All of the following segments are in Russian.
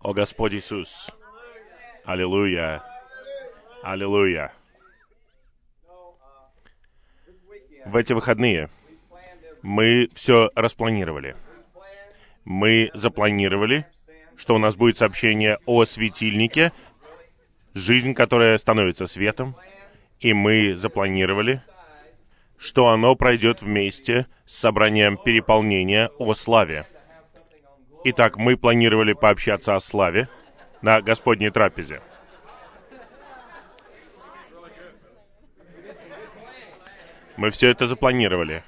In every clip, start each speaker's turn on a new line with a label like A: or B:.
A: О Господь Иисус! Аллилуйя! Аллилуйя! В эти выходные мы все распланировали. Мы запланировали, что у нас будет сообщение о светильнике, жизнь, которая становится светом, и мы запланировали, что оно пройдет вместе с собранием переполнения о славе. Итак, мы планировали пообщаться о славе на Господней трапезе. Мы все это запланировали.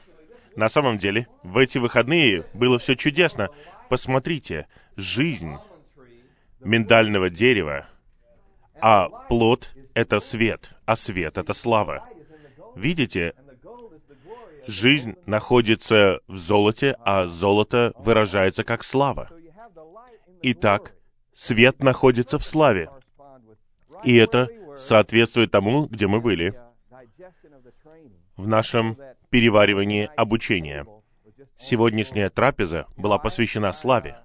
A: На самом деле, в эти выходные было все чудесно. Посмотрите, жизнь миндального дерева, а плод — это свет, а свет — это слава. Видите, жизнь находится в золоте, а золото выражается как слава. Итак, свет находится в славе. И это соответствует тому, где мы были в нашем переваривании обучения. Сегодняшняя трапеза была посвящена славе.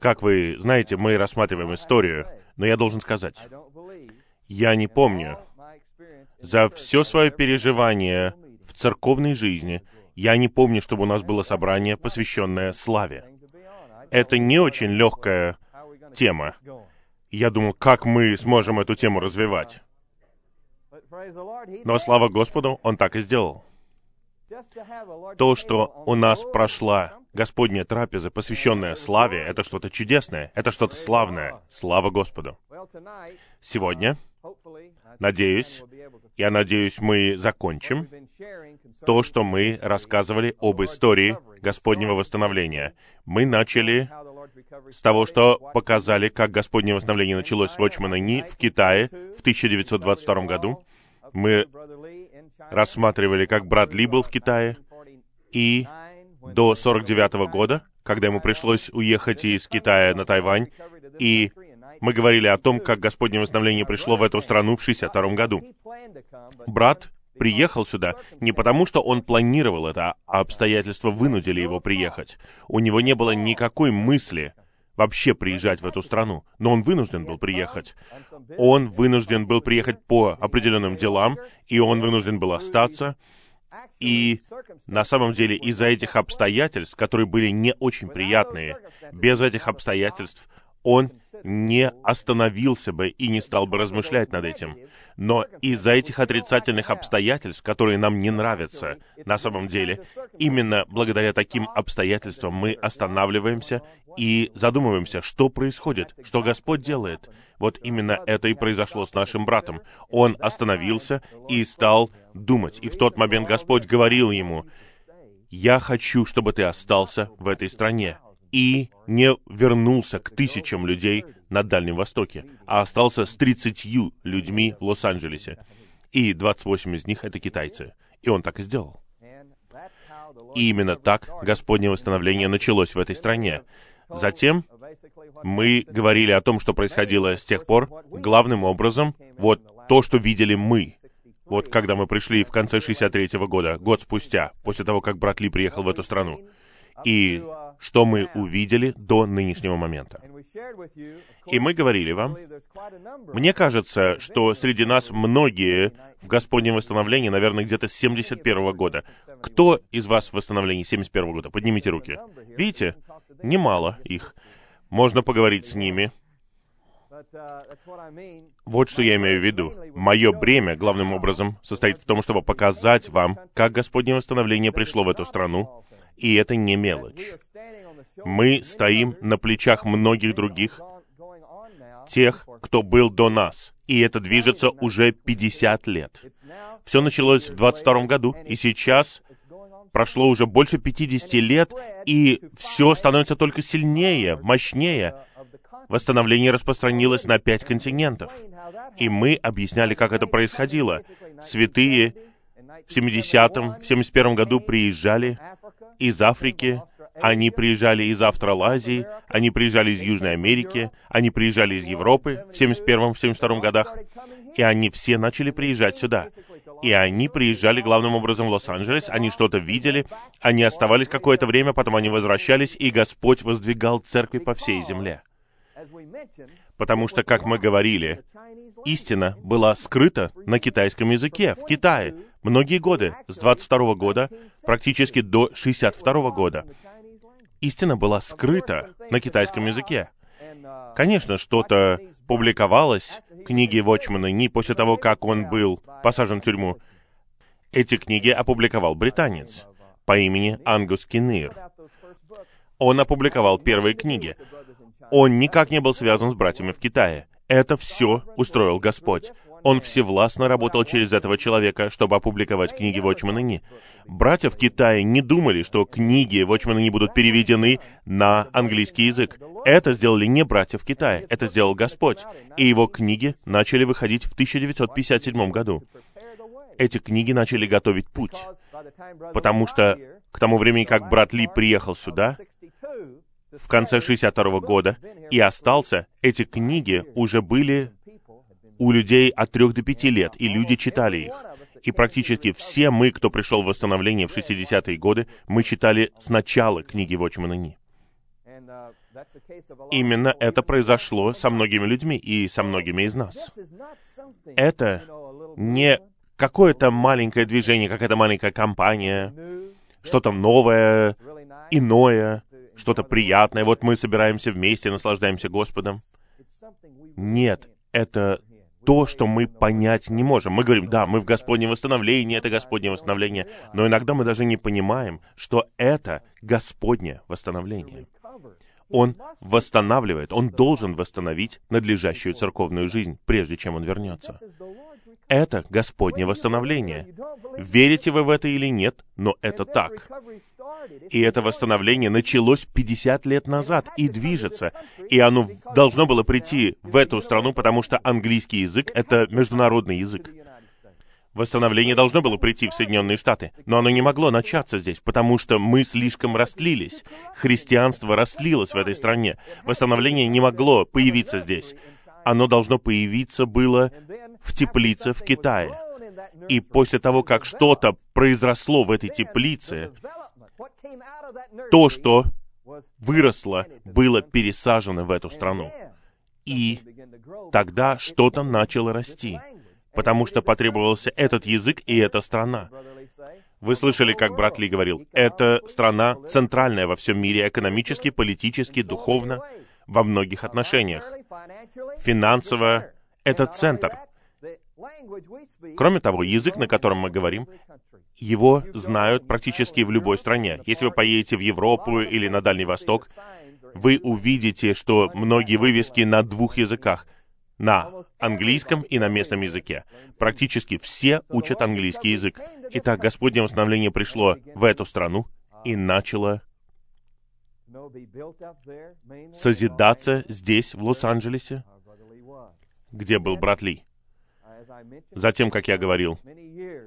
A: Как вы знаете, мы рассматриваем историю, но я должен сказать, я не помню, за все свое переживание церковной жизни, я не помню, чтобы у нас было собрание, посвященное славе. Это не очень легкая тема. Я думал, как мы сможем эту тему развивать. Но слава Господу, Он так и сделал. То, что у нас прошла Господняя трапеза, посвященная славе, это что-то чудесное, это что-то славное. Слава Господу. Сегодня, надеюсь, я надеюсь, мы закончим то, что мы рассказывали об истории Господнего восстановления. Мы начали с того, что показали, как Господнее восстановление началось в Вочмана-Ни в Китае в 1922 году. Мы рассматривали, как брат Ли был в Китае, и до 49 года, когда ему пришлось уехать из Китая на Тайвань, и мы говорили о том, как Господнее восстановление пришло в эту страну в 62 году. Брат приехал сюда не потому, что он планировал это, а обстоятельства вынудили его приехать. У него не было никакой мысли вообще приезжать в эту страну, но он вынужден был приехать. Он вынужден был приехать по определенным делам, и он вынужден был остаться. И на самом деле из-за этих обстоятельств, которые были не очень приятные, без этих обстоятельств он не остановился бы и не стал бы размышлять над этим. Но из-за этих отрицательных обстоятельств, которые нам не нравятся на самом деле, именно благодаря таким обстоятельствам мы останавливаемся и задумываемся, что происходит, что Господь делает. Вот именно это и произошло с нашим братом. Он остановился и стал думать. И в тот момент Господь говорил ему, «Я хочу, чтобы ты остался в этой стране и не вернулся к тысячам людей на Дальнем Востоке, а остался с 30 людьми в Лос-Анджелесе. И 28 из них — это китайцы. И он так и сделал. И именно так Господнее восстановление началось в этой стране. Затем мы говорили о том, что происходило с тех пор, главным образом, вот то, что видели мы. Вот когда мы пришли в конце 63-го года, год спустя, после того, как брат Ли приехал в эту страну. И что мы увидели до нынешнего момента. И мы говорили вам, мне кажется, что среди нас многие в Господнем восстановлении, наверное, где-то с 71 года. Кто из вас в восстановлении 71 года? Поднимите руки. Видите? Немало их. Можно поговорить с ними. Вот что я имею в виду. Мое бремя, главным образом, состоит в том, чтобы показать вам, как Господнее восстановление пришло в эту страну, и это не мелочь. Мы стоим на плечах многих других, тех, кто был до нас. И это движется уже 50 лет. Все началось в 22 году, и сейчас прошло уже больше 50 лет, и все становится только сильнее, мощнее. Восстановление распространилось на пять континентов. И мы объясняли, как это происходило. Святые в 70-м, в 71 году приезжали из Африки, они приезжали из Австралазии, они приезжали из Южной Америки, они приезжали из Европы в 71-72 годах, и они все начали приезжать сюда. И они приезжали главным образом в Лос-Анджелес, они что-то видели, они оставались какое-то время, потом они возвращались, и Господь воздвигал церкви по всей земле. Потому что, как мы говорили, истина была скрыта на китайском языке в Китае многие годы, с 22 года практически до 62 года. Истина была скрыта на китайском языке. Конечно, что-то публиковалось, книги Вочмана не после того, как он был посажен в тюрьму. Эти книги опубликовал британец по имени Ангус Кинир. Он опубликовал первые книги. Он никак не был связан с братьями в Китае. Это все устроил Господь. Он всевластно работал через этого человека, чтобы опубликовать книги Вочмана Ни. Братья в Китае не думали, что книги Вочмана Ни будут переведены на английский язык. Это сделали не братья в Китае, это сделал Господь. И его книги начали выходить в 1957 году. Эти книги начали готовить путь. Потому что к тому времени, как брат Ли приехал сюда, в конце 62 года, и остался, эти книги уже были у людей от 3 до 5 лет, и люди читали их. И практически все мы, кто пришел в восстановление в 60-е годы, мы читали сначала книги Вочмана Ни. Именно это произошло со многими людьми и со многими из нас. Это не какое-то маленькое движение, какая-то маленькая компания, что-то новое, иное, что-то приятное. Вот мы собираемся вместе, наслаждаемся Господом. Нет, это то, что мы понять не можем. Мы говорим, да, мы в Господнем восстановлении, это Господнее восстановление, но иногда мы даже не понимаем, что это Господнее восстановление. Он восстанавливает, он должен восстановить надлежащую церковную жизнь, прежде чем он вернется. Это Господнее восстановление. Верите вы в это или нет, но это так. И это восстановление началось 50 лет назад и движется. И оно должно было прийти в эту страну, потому что английский язык — это международный язык. Восстановление должно было прийти в Соединенные Штаты, но оно не могло начаться здесь, потому что мы слишком растлились. Христианство растлилось в этой стране. Восстановление не могло появиться здесь. Оно должно появиться было в теплице в Китае. И после того, как что-то произросло в этой теплице, то, что выросло, было пересажено в эту страну. И тогда что-то начало расти, потому что потребовался этот язык и эта страна. Вы слышали, как брат Ли говорил, эта страна центральная во всем мире экономически, политически, духовно, во многих отношениях. Финансово — это центр. Кроме того, язык, на котором мы говорим, его знают практически в любой стране. Если вы поедете в Европу или на Дальний Восток, вы увидите, что многие вывески на двух языках на английском и на местном языке. Практически все учат английский язык. Итак, Господнее восстановление пришло в эту страну и начало созидаться здесь, в Лос-Анджелесе, где был брат Ли. Затем, как я говорил,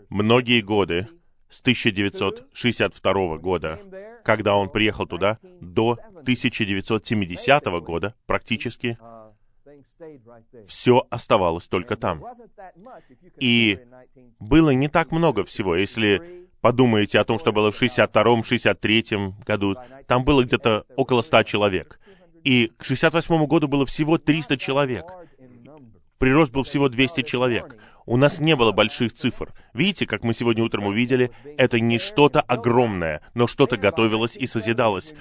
A: многие годы, с 1962 года, когда он приехал туда, до 1970 года практически, все оставалось только там. И было не так много всего. Если подумаете о том, что было в 62-м, 63-м году, там было где-то около 100 человек. И к 68 году было всего 300 человек. Прирост был всего 200 человек. У нас не было больших цифр. Видите, как мы сегодня утром увидели, это не что-то огромное, но что-то готовилось и созидалось.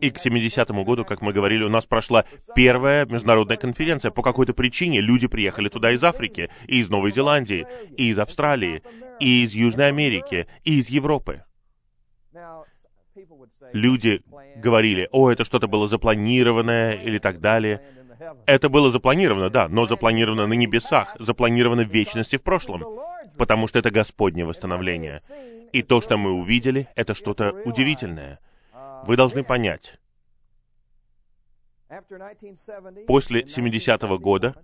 A: И к 70-му году, как мы говорили, у нас прошла первая международная конференция. По какой-то причине люди приехали туда из Африки, и из Новой Зеландии, и из Австралии, и из Южной Америки, и из Европы. Люди говорили, о, это что-то было запланированное или так далее. Это было запланировано, да, но запланировано на небесах, запланировано в вечности в прошлом, потому что это Господнее восстановление. И то, что мы увидели, это что-то удивительное. Вы должны понять. После 70-го года,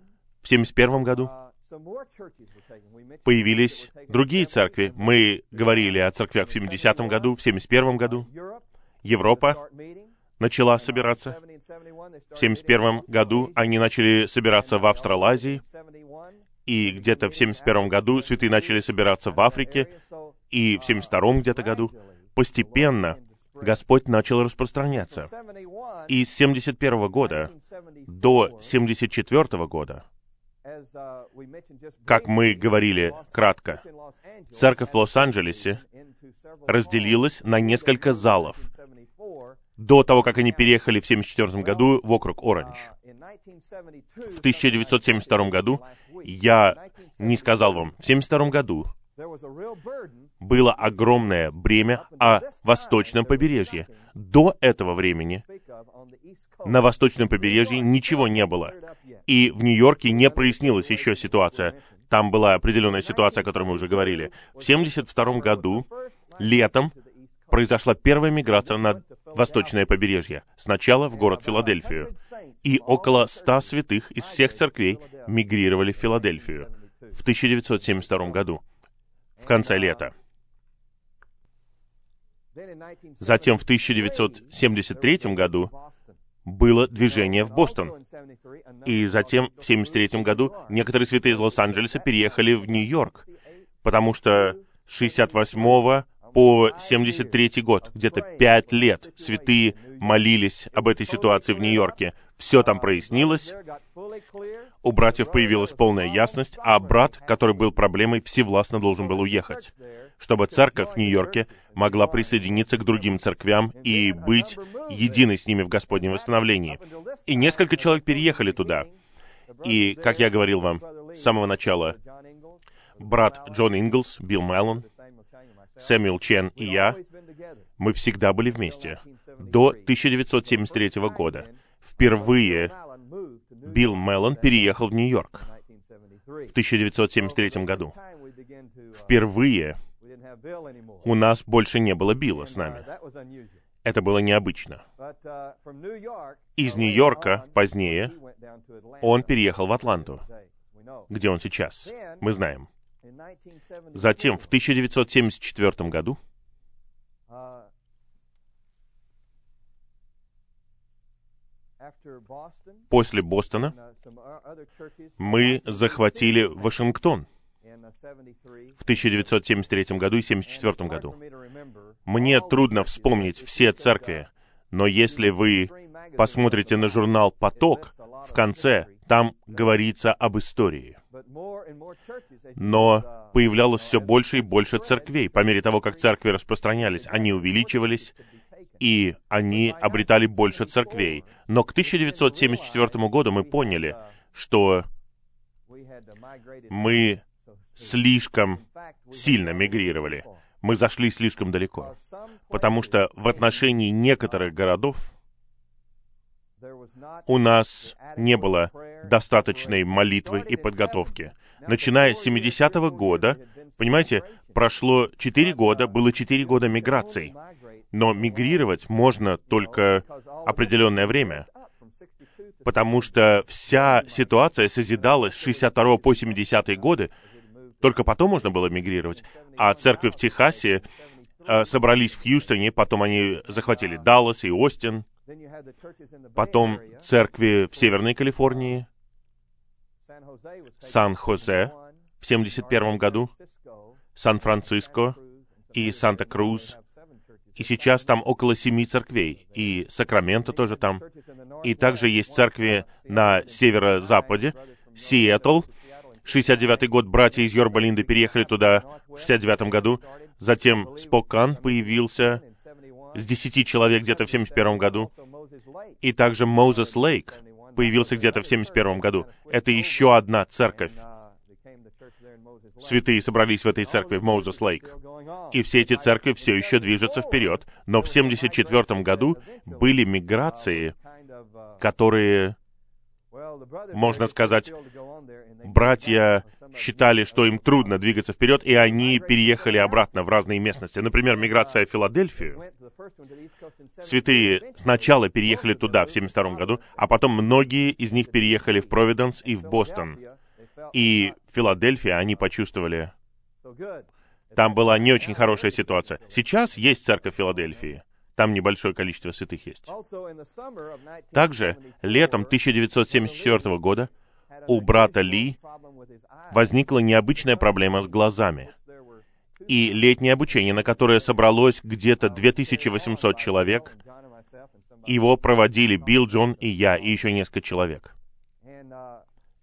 A: в 71 году, появились другие церкви. Мы говорили о церквях в 70-м году, в 71 году. Европа начала собираться. В 71 году они начали собираться в Австралазии, и где-то в 71 году святые начали собираться в Африке, и в 72 где-то году. Постепенно Господь начал распространяться. И с 71 года до 74 года, как мы говорили кратко, церковь в Лос-Анджелесе разделилась на несколько залов до того, как они переехали в 1974 году в округ Оранж. В 1972 году я не сказал вам, в 1972 году было огромное бремя о восточном побережье. До этого времени на восточном побережье ничего не было. И в Нью-Йорке не прояснилась еще ситуация. Там была определенная ситуация, о которой мы уже говорили. В 1972 году, летом, произошла первая миграция на восточное побережье. Сначала в город Филадельфию. И около ста святых из всех церквей мигрировали в Филадельфию в 1972 году, в конце лета. Затем в 1973 году было движение в Бостон. И затем в 1973 году некоторые святые из Лос-Анджелеса переехали в Нью-Йорк, потому что 68 по 73 год, где-то пять лет, святые молились об этой ситуации в Нью-Йорке. Все там прояснилось, у братьев появилась полная ясность, а брат, который был проблемой, всевластно должен был уехать, чтобы церковь в Нью-Йорке могла присоединиться к другим церквям и быть единой с ними в Господнем восстановлении. И несколько человек переехали туда. И, как я говорил вам с самого начала, брат Джон Инглс, Билл Мэллон, Сэмюэл Чен и я, мы всегда были вместе. До 1973 года. Впервые Билл Меллон переехал в Нью-Йорк в 1973 году. Впервые у нас больше не было Билла с нами. Это было необычно. Из Нью-Йорка позднее он переехал в Атланту, где он сейчас. Мы знаем. Затем, в 1974 году, после Бостона мы захватили Вашингтон в 1973 году и 1974 году. Мне трудно вспомнить все церкви, но если вы посмотрите на журнал «Поток», в конце там говорится об истории. Но появлялось все больше и больше церквей. По мере того, как церкви распространялись, они увеличивались, и они обретали больше церквей. Но к 1974 году мы поняли, что мы слишком сильно мигрировали. Мы зашли слишком далеко. Потому что в отношении некоторых городов у нас не было достаточной молитвы и подготовки. Начиная с 70-го года, понимаете, прошло 4 года, было 4 года миграций. Но мигрировать можно только определенное время, потому что вся ситуация созидалась с 62 по 70 годы, только потом можно было мигрировать. А церкви в Техасе э, собрались в Хьюстоне, потом они захватили Даллас и Остин, потом церкви в Северной Калифорнии, Сан-Хосе в 71 году, Сан-Франциско и Санта-Крус. И сейчас там около семи церквей, и Сакраменто тоже там. И также есть церкви на северо-западе, Сиэтл. 69 год братья из Йорба-Линды переехали туда в 69 году. Затем Спокан появился с 10 человек где-то в 71 году. И также Мозес Лейк появился где-то в 71 году. Это еще одна церковь. Святые собрались в этой церкви в Моузес Лейк. И все эти церкви все еще движутся вперед. Но в 74 году были миграции, которые, можно сказать, братья считали, что им трудно двигаться вперед, и они переехали обратно в разные местности. Например, миграция в Филадельфию. Святые сначала переехали туда в 72 году, а потом многие из них переехали в Провиденс и в Бостон. И в Филадельфии они почувствовали, там была не очень хорошая ситуация. Сейчас есть церковь Филадельфии. Там небольшое количество святых есть. Также летом 1974 года у брата Ли возникла необычная проблема с глазами. и летнее обучение, на которое собралось где-то 2800 человек. Его проводили Билл, Джон и я, и еще несколько человек.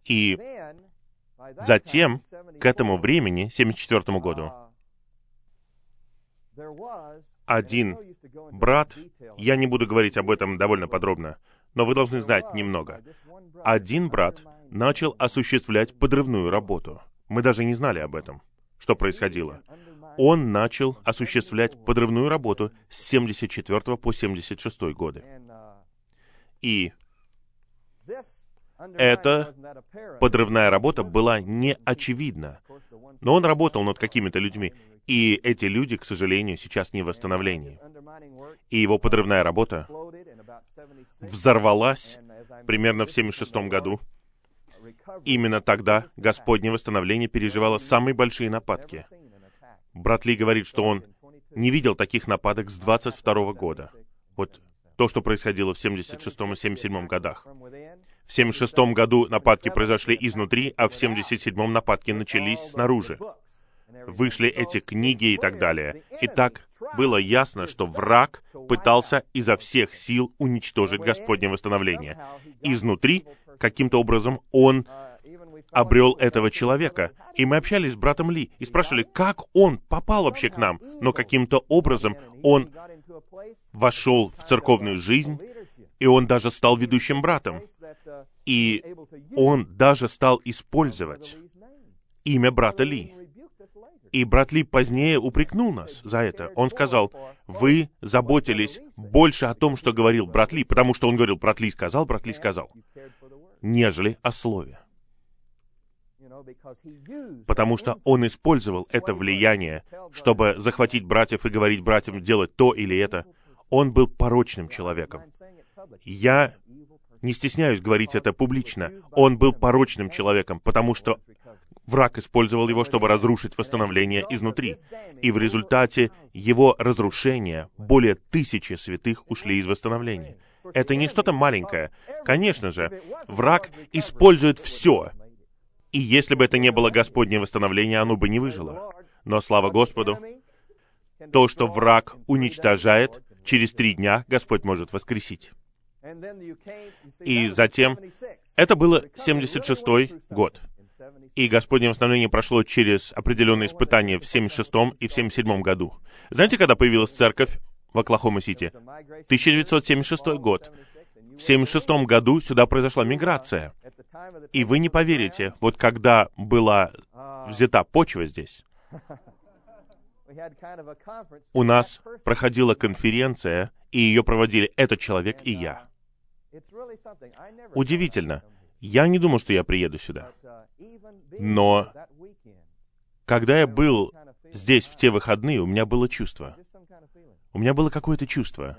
A: И затем, к этому времени, 1974 году, один брат, я не буду говорить об этом довольно подробно, но вы должны знать немного. Один брат начал осуществлять подрывную работу. Мы даже не знали об этом, что происходило. Он начал осуществлять подрывную работу с 74 по 76 годы. И эта подрывная работа была не очевидна. Но он работал над какими-то людьми, и эти люди, к сожалению, сейчас не в восстановлении. И его подрывная работа взорвалась примерно в 76 году. Именно тогда Господне восстановление переживало самые большие нападки. Брат Ли говорит, что он не видел таких нападок с 22 года. Вот то, что происходило в 76 и 77 годах. В 76 году нападки произошли изнутри, а в 77 нападки начались снаружи. Вышли эти книги и так далее. И так было ясно, что враг пытался изо всех сил уничтожить Господне восстановление. Изнутри, каким-то образом, он обрел этого человека. И мы общались с братом Ли и спрашивали, как он попал вообще к нам. Но каким-то образом он вошел в церковную жизнь, и он даже стал ведущим братом. И он даже стал использовать имя брата Ли. И брат Ли позднее упрекнул нас за это. Он сказал, вы заботились больше о том, что говорил брат Ли, потому что он говорил, брат Ли сказал, брат Ли сказал, нежели о слове потому что он использовал это влияние, чтобы захватить братьев и говорить братьям делать то или это. Он был порочным человеком. Я не стесняюсь говорить это публично. Он был порочным человеком, потому что враг использовал его, чтобы разрушить восстановление изнутри. И в результате его разрушения более тысячи святых ушли из восстановления. Это не что-то маленькое. Конечно же, враг использует все, и если бы это не было Господнее восстановление, оно бы не выжило. Но слава Господу, то, что враг уничтожает, через три дня Господь может воскресить. И затем, это было 76-й год. И Господнее восстановление прошло через определенные испытания в 76-м и в 77-м году. Знаете, когда появилась церковь в Оклахома-Сити? 1976 год. В 76 году сюда произошла миграция. И вы не поверите, вот когда была взята почва здесь, у нас проходила конференция, и ее проводили этот человек и я. Удивительно. Я не думал, что я приеду сюда. Но когда я был здесь в те выходные, у меня было чувство. У меня было какое-то чувство,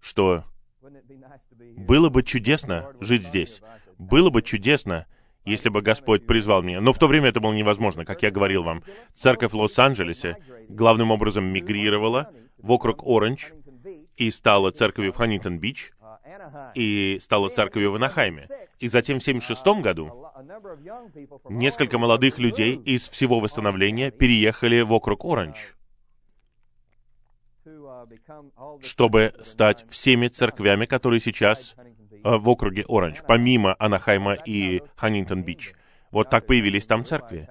A: что было бы чудесно жить здесь. Было бы чудесно, если бы Господь призвал меня. Но в то время это было невозможно, как я говорил вам. Церковь в Лос-Анджелесе главным образом мигрировала в округ Оранж и стала церковью в Ханнингтон-Бич, и стала церковью в Анахайме. И затем в 1976 году несколько молодых людей из всего восстановления переехали в округ Оранж чтобы стать всеми церквями, которые сейчас э, в округе Оранж, помимо Анахайма и Ханнингтон-Бич. Вот так появились там церкви.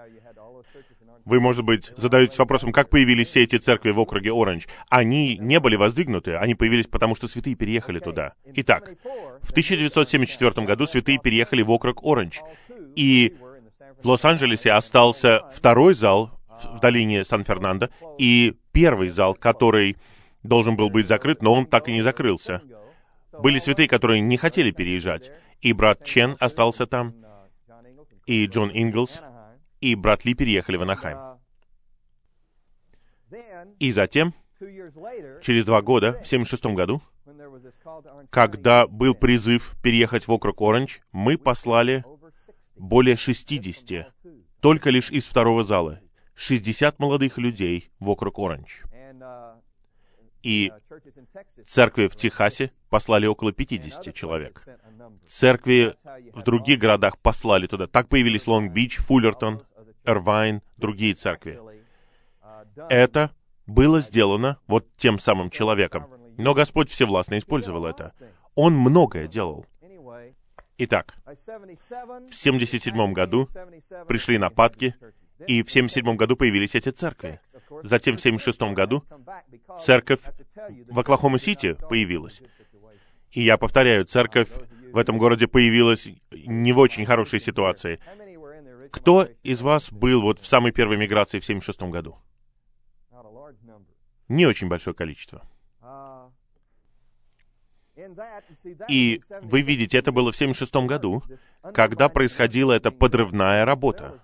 A: Вы, может быть, задаетесь вопросом, как появились все эти церкви в округе Оранж. Они не были воздвигнуты, они появились потому, что святые переехали туда. Итак, в 1974 году святые переехали в округ Оранж. И в Лос-Анджелесе остался второй зал в долине Сан-Фернандо и первый зал, который должен был быть закрыт, но он так и не закрылся. Были святые, которые не хотели переезжать, и брат Чен остался там, и Джон Инглс, и брат Ли переехали в Анахайм. И затем, через два года, в 76 году, когда был призыв переехать в округ Оранж, мы послали более 60, только лишь из второго зала, 60 молодых людей в округ Оранж. И церкви в Техасе послали около 50 человек. Церкви в других городах послали туда. Так появились Лонг-Бич, Фуллертон, Эрвайн, другие церкви. Это было сделано вот тем самым человеком. Но Господь Всевластно использовал это. Он многое делал. Итак, в 77 году пришли нападки, и в 77 году появились эти церкви. Затем в 76 году церковь в Оклахома-Сити появилась. И я повторяю, церковь в этом городе появилась не в очень хорошей ситуации. Кто из вас был вот в самой первой миграции в 76 году? Не очень большое количество. И вы видите, это было в 76 году, когда происходила эта подрывная работа.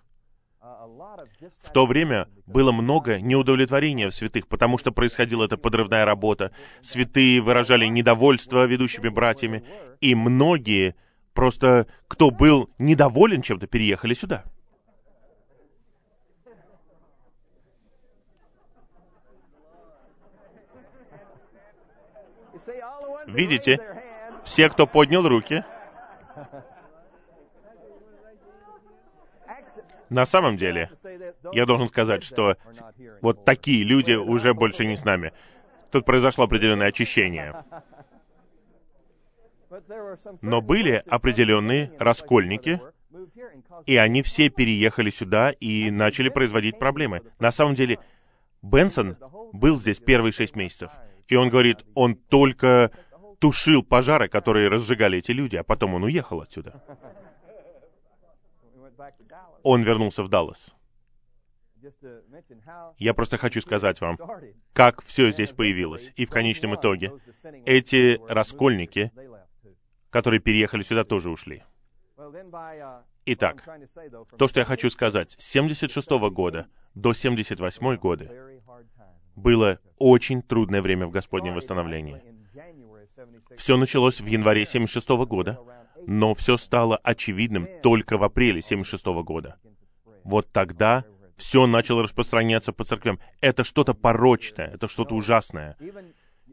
A: В то время было много неудовлетворения в святых, потому что происходила эта подрывная работа. Святые выражали недовольство ведущими братьями, и многие просто, кто был недоволен чем-то, переехали сюда. Видите, все, кто поднял руки, на самом деле, я должен сказать, что вот такие люди уже больше не с нами. Тут произошло определенное очищение. Но были определенные раскольники, и они все переехали сюда и начали производить проблемы. На самом деле, Бенсон был здесь первые шесть месяцев, и он говорит, он только тушил пожары, которые разжигали эти люди, а потом он уехал отсюда. Он вернулся в Даллас. Я просто хочу сказать вам, как все здесь появилось. И в конечном итоге эти раскольники, которые переехали сюда, тоже ушли. Итак, то, что я хочу сказать, с 76 года до 78 года было очень трудное время в Господнем восстановлении. Все началось в январе 76 года, но все стало очевидным только в апреле 76 года. Вот тогда все начало распространяться по церквям. Это что-то порочное, это что-то ужасное.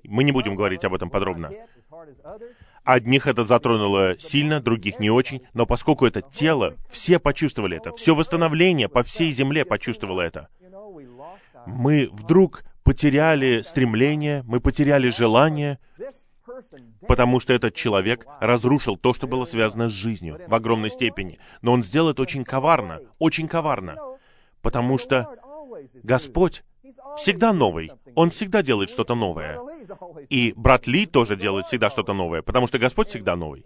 A: Мы не будем говорить об этом подробно. Одних это затронуло сильно, других не очень, но поскольку это тело, все почувствовали это, все восстановление по всей земле почувствовало это. Мы вдруг потеряли стремление, мы потеряли желание, потому что этот человек разрушил то, что было связано с жизнью в огромной степени. Но он сделал это очень коварно, очень коварно, потому что Господь всегда новый. Он всегда делает что-то новое. И брат Ли тоже делает всегда что-то новое, потому что Господь всегда новый.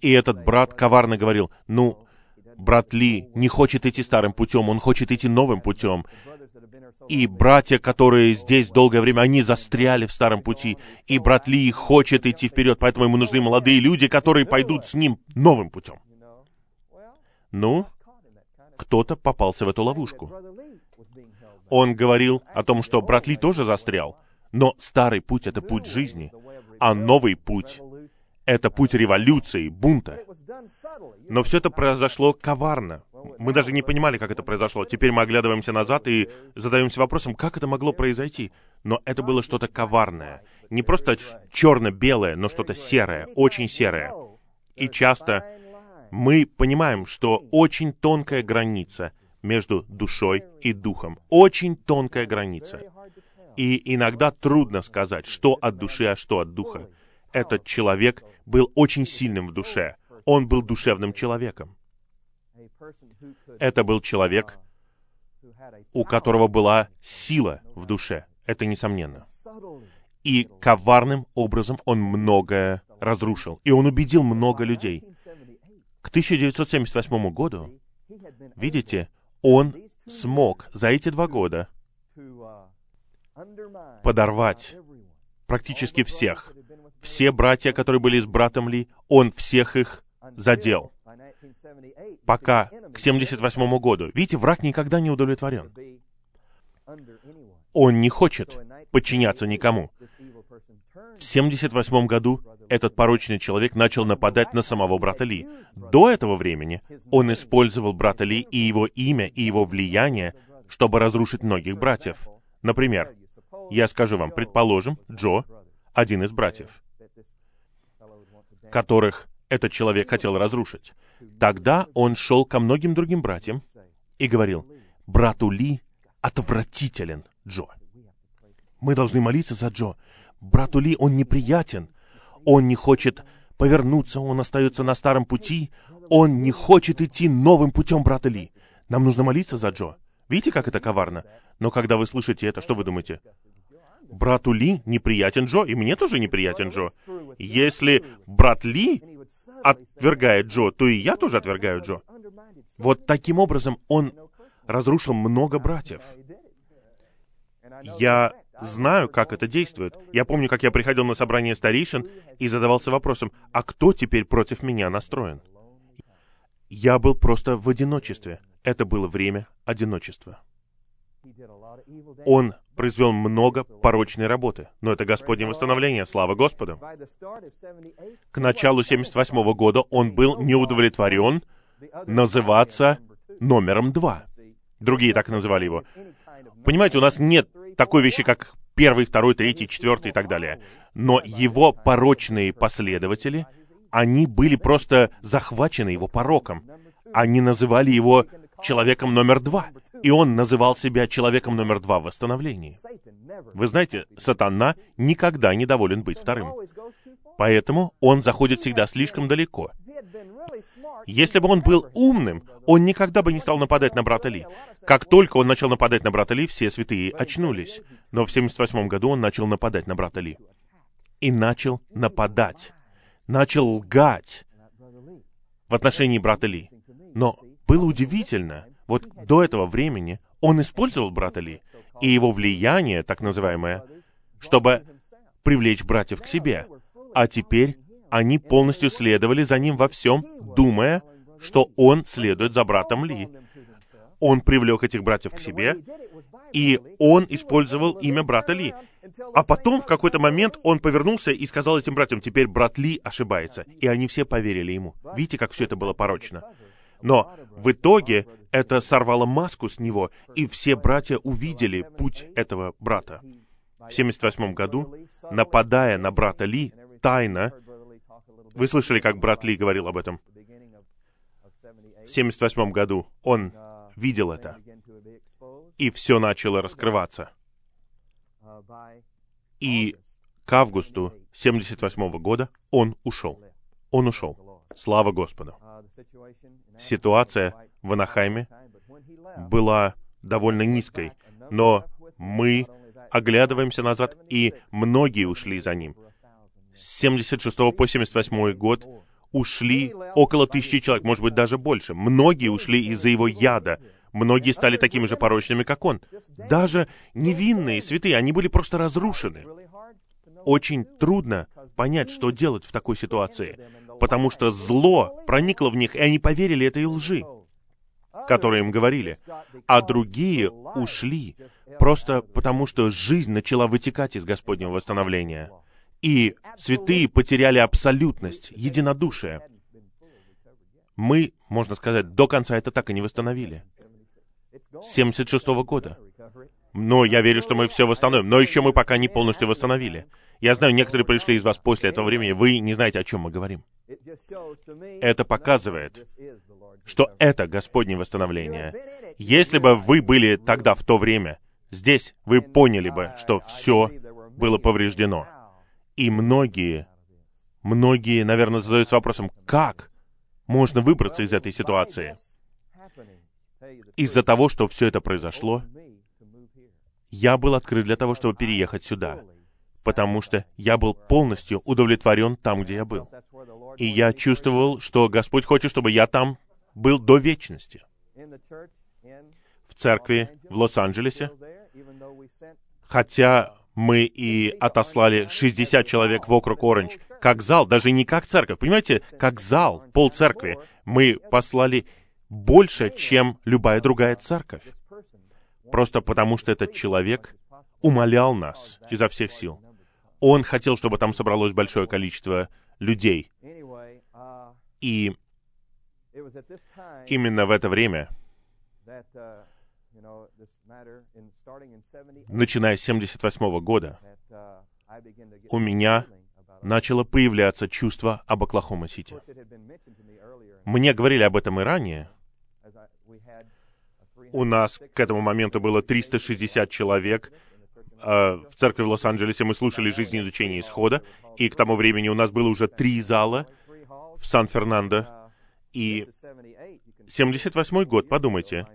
A: И этот брат коварно говорил, ну, брат Ли не хочет идти старым путем, он хочет идти новым путем. И братья, которые здесь долгое время, они застряли в старом пути. И брат Ли хочет идти вперед, поэтому ему нужны молодые люди, которые пойдут с ним новым путем. Ну, кто-то попался в эту ловушку. Он говорил о том, что брат Ли тоже застрял. Но старый путь — это путь жизни, а новый путь — это путь революции, бунта. Но все это произошло коварно. Мы даже не понимали, как это произошло. Теперь мы оглядываемся назад и задаемся вопросом, как это могло произойти. Но это было что-то коварное. Не просто черно-белое, но что-то серое, очень серое. И часто мы понимаем, что очень тонкая граница между душой и духом. Очень тонкая граница. И иногда трудно сказать, что от души, а что от духа. Этот человек был очень сильным в душе. Он был душевным человеком. Это был человек, у которого была сила в душе. Это несомненно. И коварным образом он многое разрушил. И он убедил много людей. К 1978 году, видите, он смог за эти два года подорвать практически всех. Все братья, которые были с братом Ли, он всех их задел. Пока к 78 году. Видите, враг никогда не удовлетворен. Он не хочет подчиняться никому. В 78 году этот порочный человек начал нападать на самого брата Ли. До этого времени он использовал брата Ли и его имя, и его влияние, чтобы разрушить многих братьев. Например, я скажу вам, предположим, Джо, один из братьев, которых этот человек хотел разрушить. Тогда он шел ко многим другим братьям и говорил, брату Ли отвратителен, Джо. Мы должны молиться за Джо. Брату Ли он неприятен. Он не хочет повернуться, он остается на старом пути. Он не хочет идти новым путем брата Ли. Нам нужно молиться за Джо. Видите, как это коварно? Но когда вы слышите это, что вы думаете? Брату Ли неприятен Джо, и мне тоже неприятен Джо. Если брат Ли отвергает Джо, то и я тоже отвергаю Джо. Вот таким образом он разрушил много братьев. Я знаю, как это действует. Я помню, как я приходил на собрание старейшин и задавался вопросом, а кто теперь против меня настроен? Я был просто в одиночестве. Это было время одиночества. Он произвел много порочной работы, но это Господнее восстановление, слава Господу. К началу 78 года он был неудовлетворен называться номером два. Другие так называли его. Понимаете, у нас нет такой вещи, как первый, второй, третий, четвертый и так далее. Но его порочные последователи, они были просто захвачены его пороком. Они называли его человеком номер два. И он называл себя человеком номер два в восстановлении. Вы знаете, сатана никогда не доволен быть вторым. Поэтому он заходит всегда слишком далеко. Если бы он был умным, он никогда бы не стал нападать на брата Ли. Как только он начал нападать на брата Ли, все святые очнулись. Но в 78 году он начал нападать на брата Ли. И начал нападать. Начал лгать в отношении брата Ли. Но было удивительно, вот до этого времени он использовал брата Ли и его влияние, так называемое, чтобы привлечь братьев к себе. А теперь они полностью следовали за ним во всем, думая, что он следует за братом Ли. Он привлек этих братьев к себе, и он использовал имя брата Ли. А потом, в какой-то момент, он повернулся и сказал этим братьям, теперь брат Ли ошибается. И они все поверили ему. Видите, как все это было порочно? Но в итоге это сорвало маску с него, и все братья увидели путь этого брата. В 78 году, нападая на брата Ли, тайно, вы слышали, как брат Ли говорил об этом? В 78 году он видел это, и все начало раскрываться. И к августу 78 года он ушел. Он ушел. Слава Господу. Ситуация в Анахайме была довольно низкой, но мы оглядываемся назад, и многие ушли за ним с 76 по 78 год ушли около тысячи человек, может быть, даже больше. Многие ушли из-за его яда. Многие стали такими же порочными, как он. Даже невинные святые, они были просто разрушены. Очень трудно понять, что делать в такой ситуации, потому что зло проникло в них, и они поверили этой лжи, которую им говорили. А другие ушли просто потому, что жизнь начала вытекать из Господнего восстановления и святые потеряли абсолютность, единодушие. Мы, можно сказать, до конца это так и не восстановили. С 76 -го года. Но я верю, что мы все восстановим. Но еще мы пока не полностью восстановили. Я знаю, некоторые пришли из вас после этого времени, вы не знаете, о чем мы говорим. Это показывает, что это Господнее восстановление. Если бы вы были тогда, в то время, здесь, вы поняли бы, что все было повреждено. И многие, многие, наверное, задаются вопросом, как можно выбраться из этой ситуации? Из-за того, что все это произошло, я был открыт для того, чтобы переехать сюда, потому что я был полностью удовлетворен там, где я был. И я чувствовал, что Господь хочет, чтобы я там был до вечности. В церкви в Лос-Анджелесе, хотя мы и отослали 60 человек в округ Оранж, как зал, даже не как церковь, понимаете, как зал, пол церкви. Мы послали больше, чем любая другая церковь. Просто потому, что этот человек умолял нас изо всех сил. Он хотел, чтобы там собралось большое количество людей. И именно в это время начиная с 78 года, у меня начало появляться чувство об Оклахома-Сити. Мне говорили об этом и ранее. у нас к этому моменту было 360 человек. Э, в церкви в Лос-Анджелесе мы слушали жизнеизучение исхода, и к тому времени у нас было уже три зала в Сан-Фернандо. И 78 год, подумайте,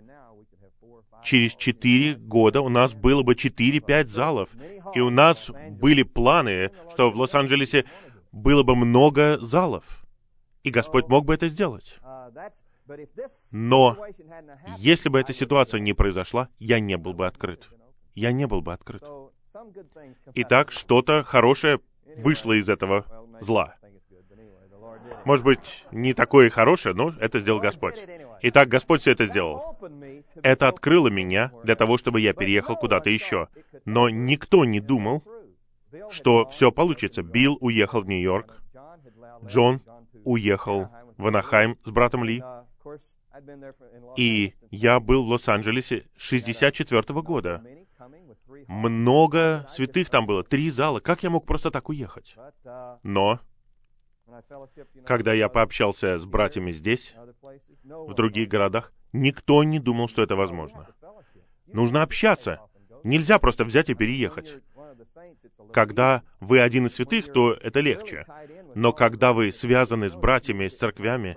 A: через четыре года у нас было бы 4-5 залов, и у нас были планы, что в Лос-Анджелесе было бы много залов, и Господь мог бы это сделать. Но если бы эта ситуация не произошла, я не был бы открыт. Я не был бы открыт. Итак, что-то хорошее вышло из этого зла. Может быть, не такое хорошее, но это сделал Господь. Итак, Господь все это сделал. Это открыло меня для того, чтобы я переехал куда-то еще. Но никто не думал, что все получится. Билл уехал в Нью-Йорк, Джон уехал в Анахайм с братом Ли, и я был в Лос-Анджелесе 64 -го года. Много святых там было, три зала. Как я мог просто так уехать? Но, когда я пообщался с братьями здесь, в других городах, никто не думал, что это возможно. Нужно общаться. Нельзя просто взять и переехать. Когда вы один из святых, то это легче. Но когда вы связаны с братьями, с церквями,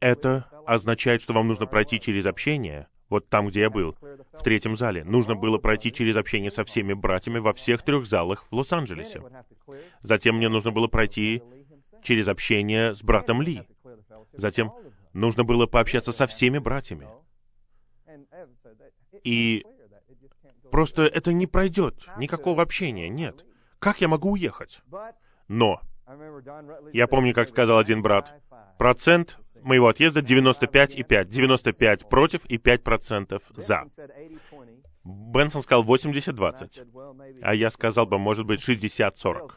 A: это означает, что вам нужно пройти через общение, вот там, где я был, в третьем зале. Нужно было пройти через общение со всеми братьями во всех трех залах в Лос-Анджелесе. Затем мне нужно было пройти через общение с братом Ли. Затем нужно было пообщаться со всеми братьями. И просто это не пройдет, никакого общения, нет. Как я могу уехать? Но, я помню, как сказал один брат, процент моего отъезда 95 и 5. 95 против и 5% за. Бенсон сказал 80-20, а я сказал бы, может быть, 60-40.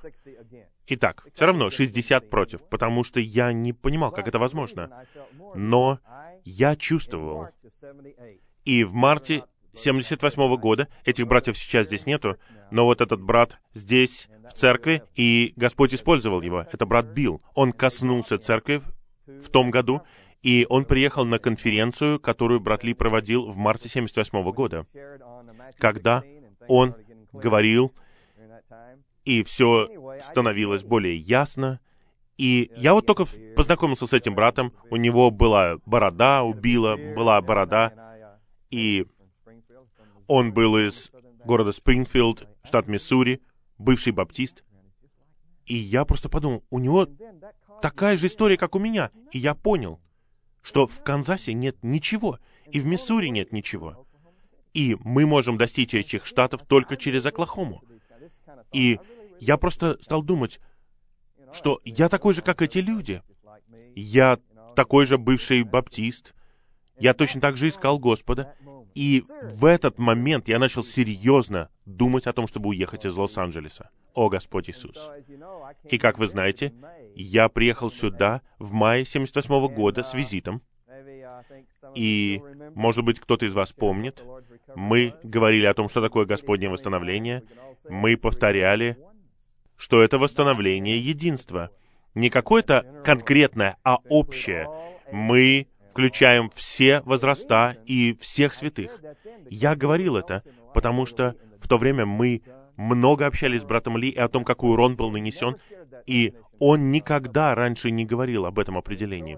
A: Итак, все равно 60 против, потому что я не понимал, как это возможно. Но я чувствовал. И в марте 78 -го года, этих братьев сейчас здесь нету, но вот этот брат здесь, в церкви, и Господь использовал его. Это брат Билл. Он коснулся церкви в том году, и он приехал на конференцию, которую брат Ли проводил в марте 78 года, когда он говорил, и все становилось более ясно. И я вот только познакомился с этим братом, у него была борода, у Билла была борода, и он был из города Спрингфилд, штат Миссури, бывший баптист. И я просто подумал, у него такая же история, как у меня. И я понял, что в Канзасе нет ничего, и в Миссури нет ничего. И мы можем достичь этих штатов только через Оклахому. И я просто стал думать, что я такой же, как эти люди. Я такой же бывший баптист. Я точно так же искал Господа. И в этот момент я начал серьезно думать о том, чтобы уехать из Лос-Анджелеса. О Господь Иисус. И как вы знаете, я приехал сюда в мае 78 -го года с визитом. И, может быть, кто-то из вас помнит, мы говорили о том, что такое Господнее восстановление. Мы повторяли, что это восстановление единства. Не какое-то конкретное, а общее. Мы включаем все возраста и всех святых. Я говорил это, потому что в то время мы много общались с братом Ли и о том, какой урон был нанесен, и он никогда раньше не говорил об этом определении.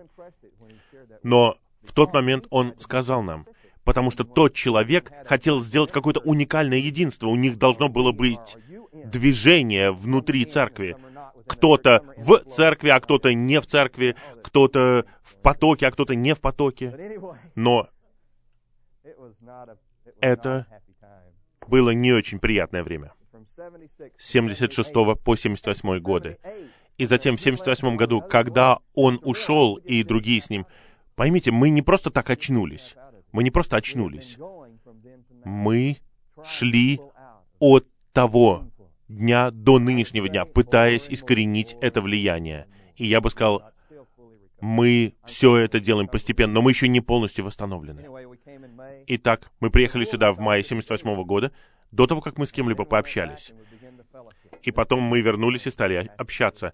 A: Но в тот момент он сказал нам, потому что тот человек хотел сделать какое-то уникальное единство, у них должно было быть движение внутри церкви. Кто-то в церкви, а кто-то не в церкви, кто-то в потоке, а кто-то не в потоке. Но это было не очень приятное время. С 76 по 78 годы. И затем в 78 году, когда он ушел и другие с ним, поймите, мы не просто так очнулись. Мы не просто очнулись. Мы шли от того дня до нынешнего дня, пытаясь искоренить это влияние. И я бы сказал, мы все это делаем постепенно, но мы еще не полностью восстановлены. Итак, мы приехали сюда в мае 78 года, до того, как мы с кем-либо пообщались. И потом мы вернулись и стали общаться.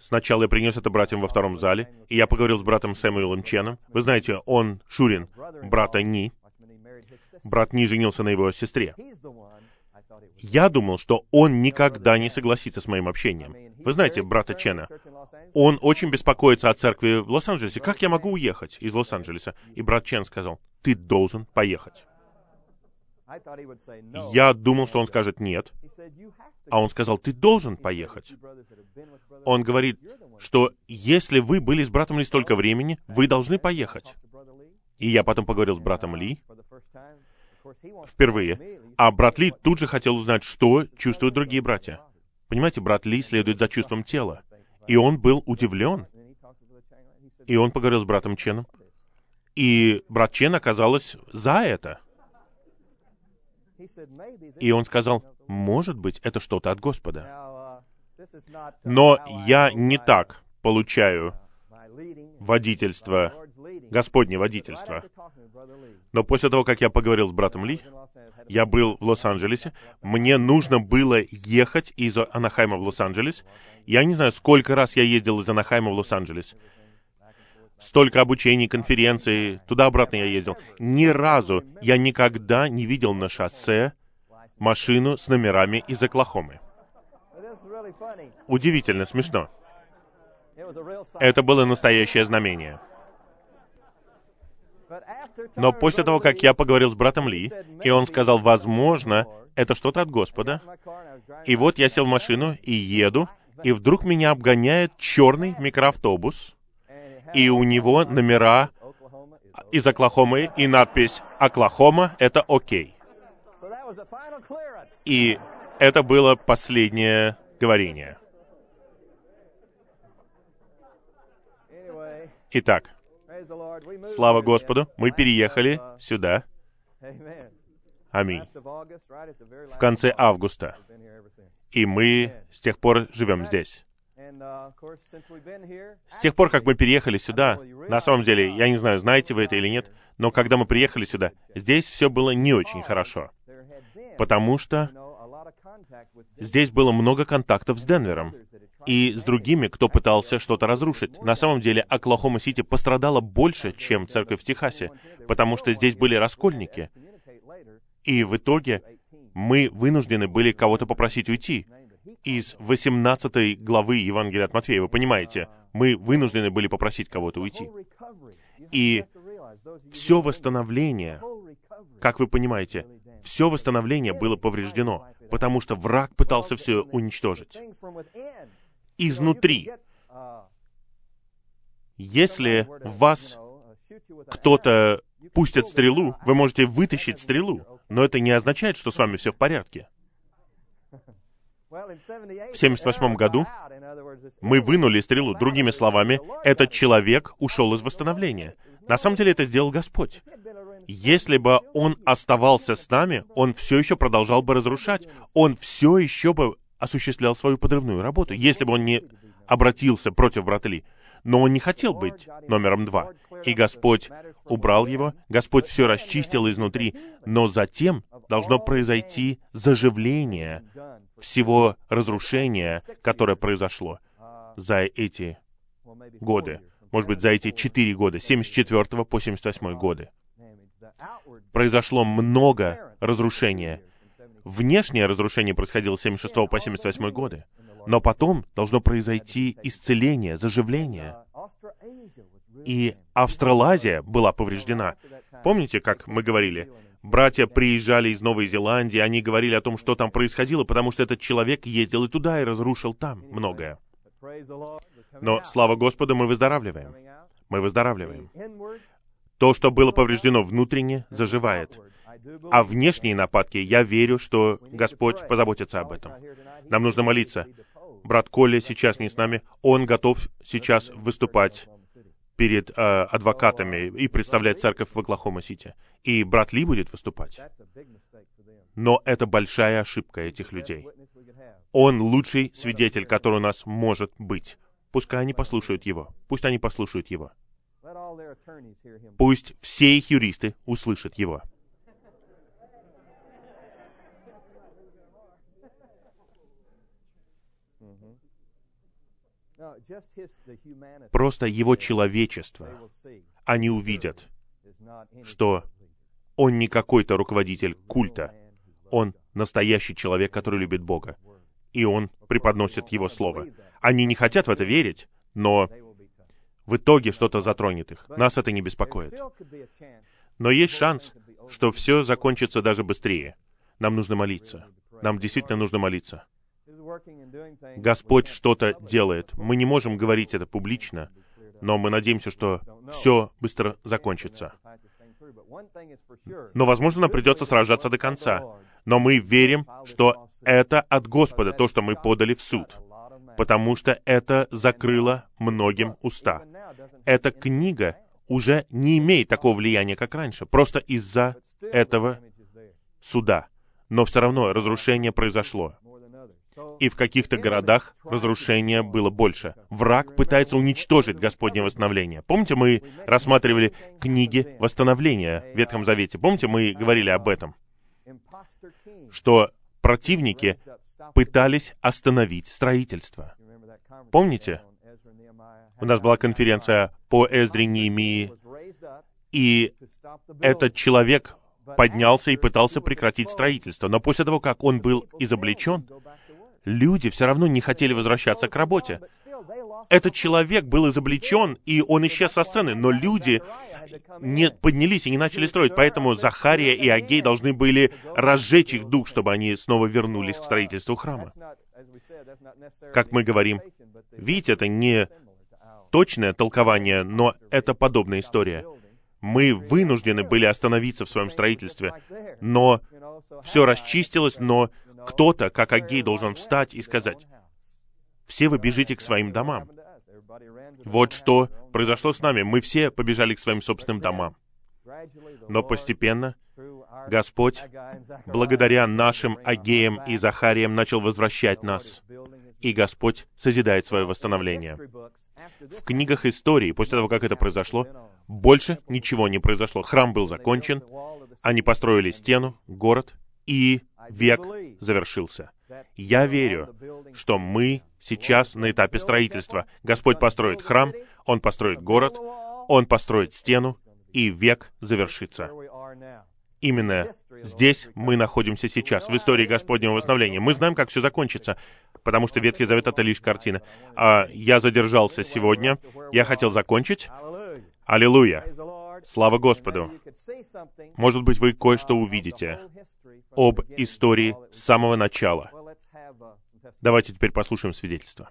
A: Сначала я принес это братьям во втором зале, и я поговорил с братом Сэмюэлом Ченом. Вы знаете, он Шурин, брата Ни. брат Ни женился на его сестре. Я думал, что он никогда не согласится с моим общением. Вы знаете брата Чена? Он очень беспокоится о церкви в Лос-Анджелесе. Как я могу уехать из Лос-Анджелеса? И брат Чен сказал, ты должен поехать. Я думал, что он скажет нет, а он сказал, ты должен поехать. Он говорит, что если вы были с братом Ли столько времени, вы должны поехать. И я потом поговорил с братом Ли, впервые, а брат Ли тут же хотел узнать, что чувствуют другие братья. Понимаете, брат Ли следует за чувством тела. И он был удивлен. И он поговорил с братом Ченом. И брат Чен оказалось за это. И он сказал, может быть, это что-то от Господа. Но я не так получаю водительство, Господне водительство. Но после того, как я поговорил с братом Ли, я был в Лос-Анджелесе, мне нужно было ехать из Анахайма в Лос-Анджелес. Я не знаю, сколько раз я ездил из Анахайма в Лос-Анджелес. Столько обучений, конференций, туда-обратно я ездил. Ни разу я никогда не видел на шоссе машину с номерами из Оклахомы. Удивительно смешно. Это было настоящее знамение. Но после того, как я поговорил с братом Ли, и он сказал, возможно, это что-то от Господа, и вот я сел в машину и еду, и вдруг меня обгоняет черный микроавтобус, и у него номера из Оклахомы и надпись «Оклахома — это окей». И это было последнее говорение. Итак, слава Господу, мы переехали сюда. Аминь. В конце августа. И мы с тех пор живем здесь. С тех пор, как мы переехали сюда, на самом деле, я не знаю, знаете вы это или нет, но когда мы приехали сюда, здесь все было не очень хорошо потому что здесь было много контактов с Денвером и с другими, кто пытался что-то разрушить. На самом деле, Оклахома-Сити пострадала больше, чем церковь в Техасе, потому что здесь были раскольники. И в итоге мы вынуждены были кого-то попросить уйти. Из 18 главы Евангелия от Матфея, вы понимаете, мы вынуждены были попросить кого-то уйти. И все восстановление, как вы понимаете, все восстановление было повреждено, потому что враг пытался все уничтожить. Изнутри. Если вас кто-то пустит стрелу, вы можете вытащить стрелу, но это не означает, что с вами все в порядке. В 1978 году мы вынули стрелу. Другими словами, этот человек ушел из восстановления. На самом деле это сделал Господь. Если бы он оставался с нами, он все еще продолжал бы разрушать. Он все еще бы осуществлял свою подрывную работу, если бы он не обратился против брата Ли. Но он не хотел быть номером два. И Господь убрал его, Господь все расчистил изнутри, но затем должно произойти заживление всего разрушения, которое произошло за эти годы. Может быть, за эти четыре года, 74 по 78 годы произошло много разрушения. Внешнее разрушение происходило с 76 по 78 годы, но потом должно произойти исцеление, заживление. И Австралазия была повреждена. Помните, как мы говорили? Братья приезжали из Новой Зеландии, они говорили о том, что там происходило, потому что этот человек ездил и туда и разрушил там многое. Но, слава Господу, мы выздоравливаем. Мы выздоравливаем. То, что было повреждено внутренне, заживает. А внешние нападки, я верю, что Господь позаботится об этом. Нам нужно молиться. Брат Коля сейчас не с нами. Он готов сейчас выступать перед э, адвокатами и представлять церковь в Оклахома-Сити. И брат Ли будет выступать. Но это большая ошибка этих людей. Он лучший свидетель, который у нас может быть. Пускай они послушают его. Пусть они послушают его. Пусть все их юристы услышат его. Просто его человечество. Они увидят, что Он не какой-то руководитель культа. Он настоящий человек, который любит Бога. И он преподносит Его Слово. Они не хотят в это верить, но в итоге что-то затронет их. Нас это не беспокоит. Но есть шанс, что все закончится даже быстрее. Нам нужно молиться. Нам действительно нужно молиться. Господь что-то делает. Мы не можем говорить это публично, но мы надеемся, что все быстро закончится. Но, возможно, нам придется сражаться до конца. Но мы верим, что это от Господа, то, что мы подали в суд. Потому что это закрыло многим уста. Эта книга уже не имеет такого влияния, как раньше, просто из-за этого суда. Но все равно разрушение произошло и в каких-то городах разрушение было больше. Враг пытается уничтожить Господнее восстановление. Помните, мы рассматривали книги восстановления в Ветхом Завете? Помните, мы говорили об этом? Что противники пытались остановить строительство. Помните? У нас была конференция по Эздре Неемии, и этот человек поднялся и пытался прекратить строительство. Но после того, как он был изобличен, люди все равно не хотели возвращаться к работе. Этот человек был изобличен, и он исчез со сцены, но люди не поднялись и не начали строить, поэтому Захария и Агей должны были разжечь их дух, чтобы они снова вернулись к строительству храма. Как мы говорим, видите, это не точное толкование, но это подобная история. Мы вынуждены были остановиться в своем строительстве, но все расчистилось, но кто-то, как Агей, должен встать и сказать, «Все вы бежите к своим домам». Вот что произошло с нами. Мы все побежали к своим собственным домам. Но постепенно Господь, благодаря нашим Агеям и Захариям, начал возвращать нас. И Господь созидает свое восстановление. В книгах истории, после того, как это произошло, больше ничего не произошло. Храм был закончен, они построили стену, город, и век завершился. Я верю, что мы сейчас на этапе строительства. Господь построит храм, Он построит город, Он построит стену, и век завершится. Именно здесь мы находимся сейчас, в истории Господнего восстановления. Мы знаем, как все закончится, потому что Ветхий Завет — это лишь картина. А я задержался сегодня, я хотел закончить. Аллилуйя! Слава Господу! Может быть, вы кое-что увидите об истории с самого начала. Давайте теперь послушаем свидетельство.